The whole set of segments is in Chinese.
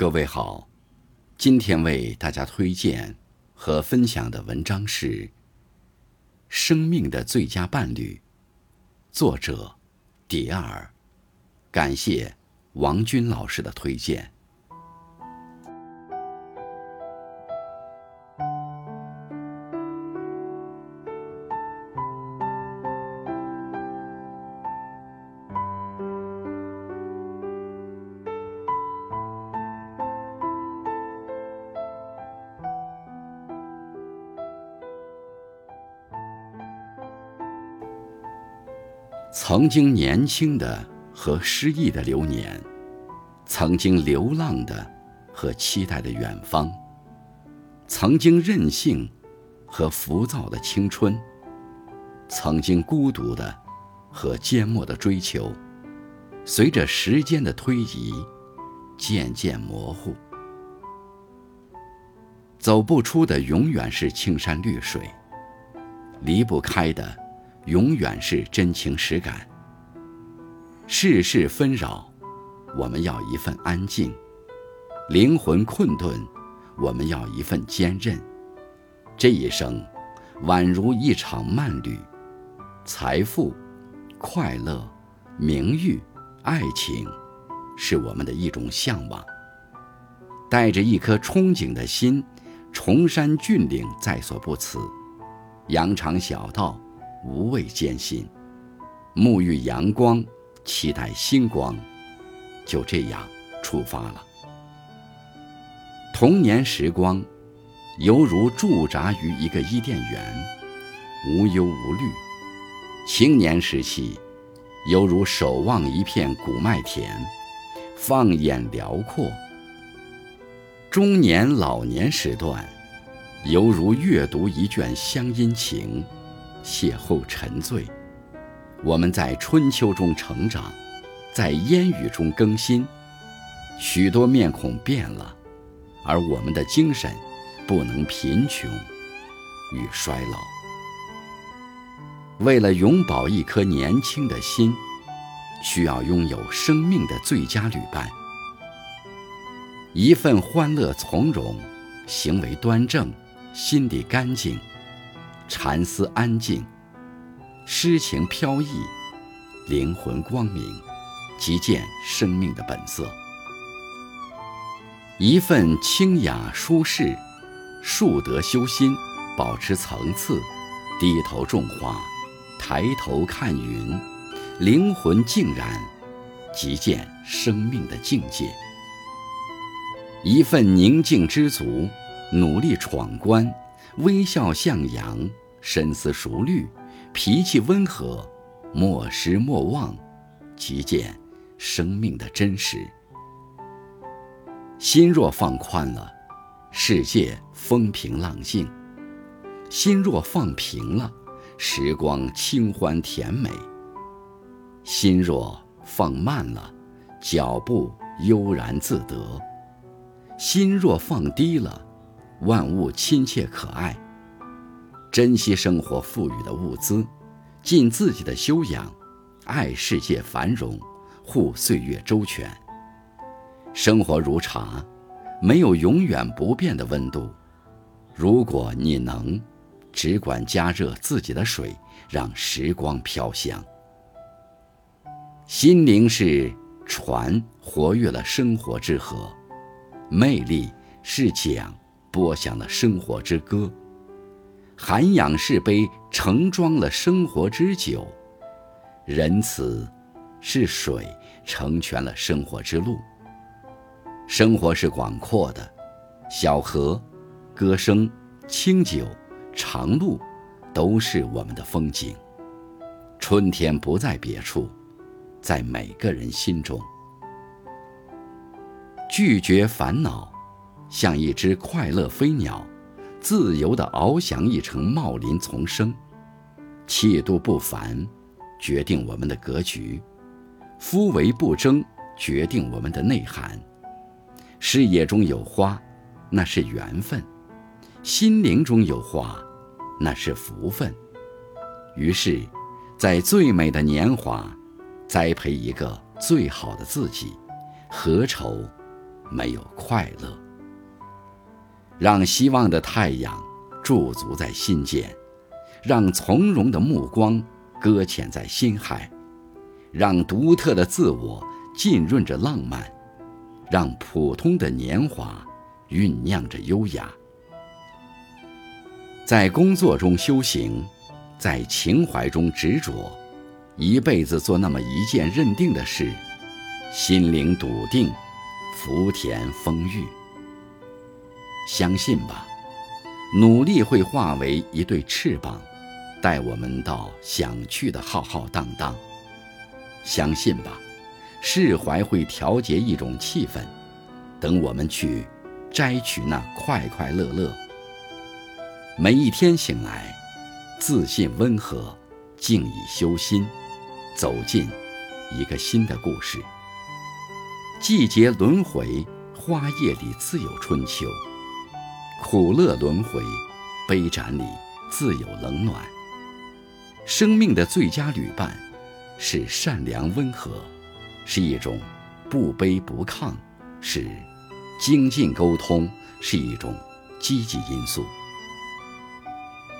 各位好，今天为大家推荐和分享的文章是《生命的最佳伴侣》，作者迪尔，感谢王军老师的推荐。曾经年轻的和失意的流年，曾经流浪的和期待的远方，曾经任性和浮躁的青春，曾经孤独的和缄默的追求，随着时间的推移，渐渐模糊。走不出的永远是青山绿水，离不开的。永远是真情实感。世事纷扰，我们要一份安静；灵魂困顿，我们要一份坚韧。这一生，宛如一场慢旅，财富、快乐、名誉、爱情，是我们的一种向往。带着一颗憧憬的心，崇山峻岭在所不辞，羊肠小道。无畏艰辛，沐浴阳光，期待星光，就这样出发了。童年时光，犹如驻扎于一个伊甸园，无忧无虑；青年时期，犹如守望一片谷麦田，放眼辽阔；中年老年时段，犹如阅读一卷乡音情。邂逅沉醉，我们在春秋中成长，在烟雨中更新，许多面孔变了，而我们的精神不能贫穷与衰老。为了永葆一颗年轻的心，需要拥有生命的最佳旅伴，一份欢乐从容，行为端正，心地干净。禅思安静，诗情飘逸，灵魂光明，即见生命的本色。一份清雅舒适，树德修心，保持层次，低头种花，抬头看云，灵魂静然，即见生命的境界。一份宁静知足，努力闯关，微笑向阳。深思熟虑，脾气温和，莫失莫忘，即见生命的真实。心若放宽了，世界风平浪静；心若放平了，时光清欢甜美；心若放慢了，脚步悠然自得；心若放低了，万物亲切可爱。珍惜生活赋予的物资，尽自己的修养，爱世界繁荣，护岁月周全。生活如茶，没有永远不变的温度。如果你能，只管加热自己的水，让时光飘香。心灵是船，活跃了生活之河；魅力是桨，播响了生活之歌。涵养是杯，盛装了生活之酒；仁慈是水，成全了生活之路。生活是广阔的，小河、歌声、清酒、长路，都是我们的风景。春天不在别处，在每个人心中。拒绝烦恼，像一只快乐飞鸟。自由地翱翔一程茂林丛生，气度不凡，决定我们的格局；夫唯不争，决定我们的内涵。视野中有花，那是缘分；心灵中有花，那是福分。于是，在最美的年华，栽培一个最好的自己，何愁没有快乐。让希望的太阳驻足在心间，让从容的目光搁浅在心海，让独特的自我浸润着浪漫，让普通的年华酝酿着优雅。在工作中修行，在情怀中执着，一辈子做那么一件认定的事，心灵笃定，福田丰裕。相信吧，努力会化为一对翅膀，带我们到想去的浩浩荡荡。相信吧，释怀会调节一种气氛，等我们去摘取那快快乐乐。每一天醒来，自信温和，静以修心，走进一个新的故事。季节轮回，花叶里自有春秋；苦乐轮回，杯盏里自有冷暖。生命的最佳旅伴，是善良温和，是一种不卑不亢，是精进沟通，是一种积极因素。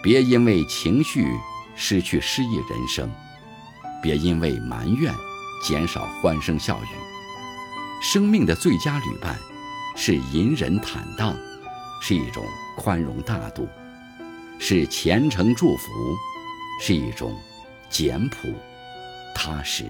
别因为情绪失去诗意人生，别因为埋怨减少欢声笑语。生命的最佳旅伴，是隐忍坦荡，是一种宽容大度，是虔诚祝福，是一种简朴踏实。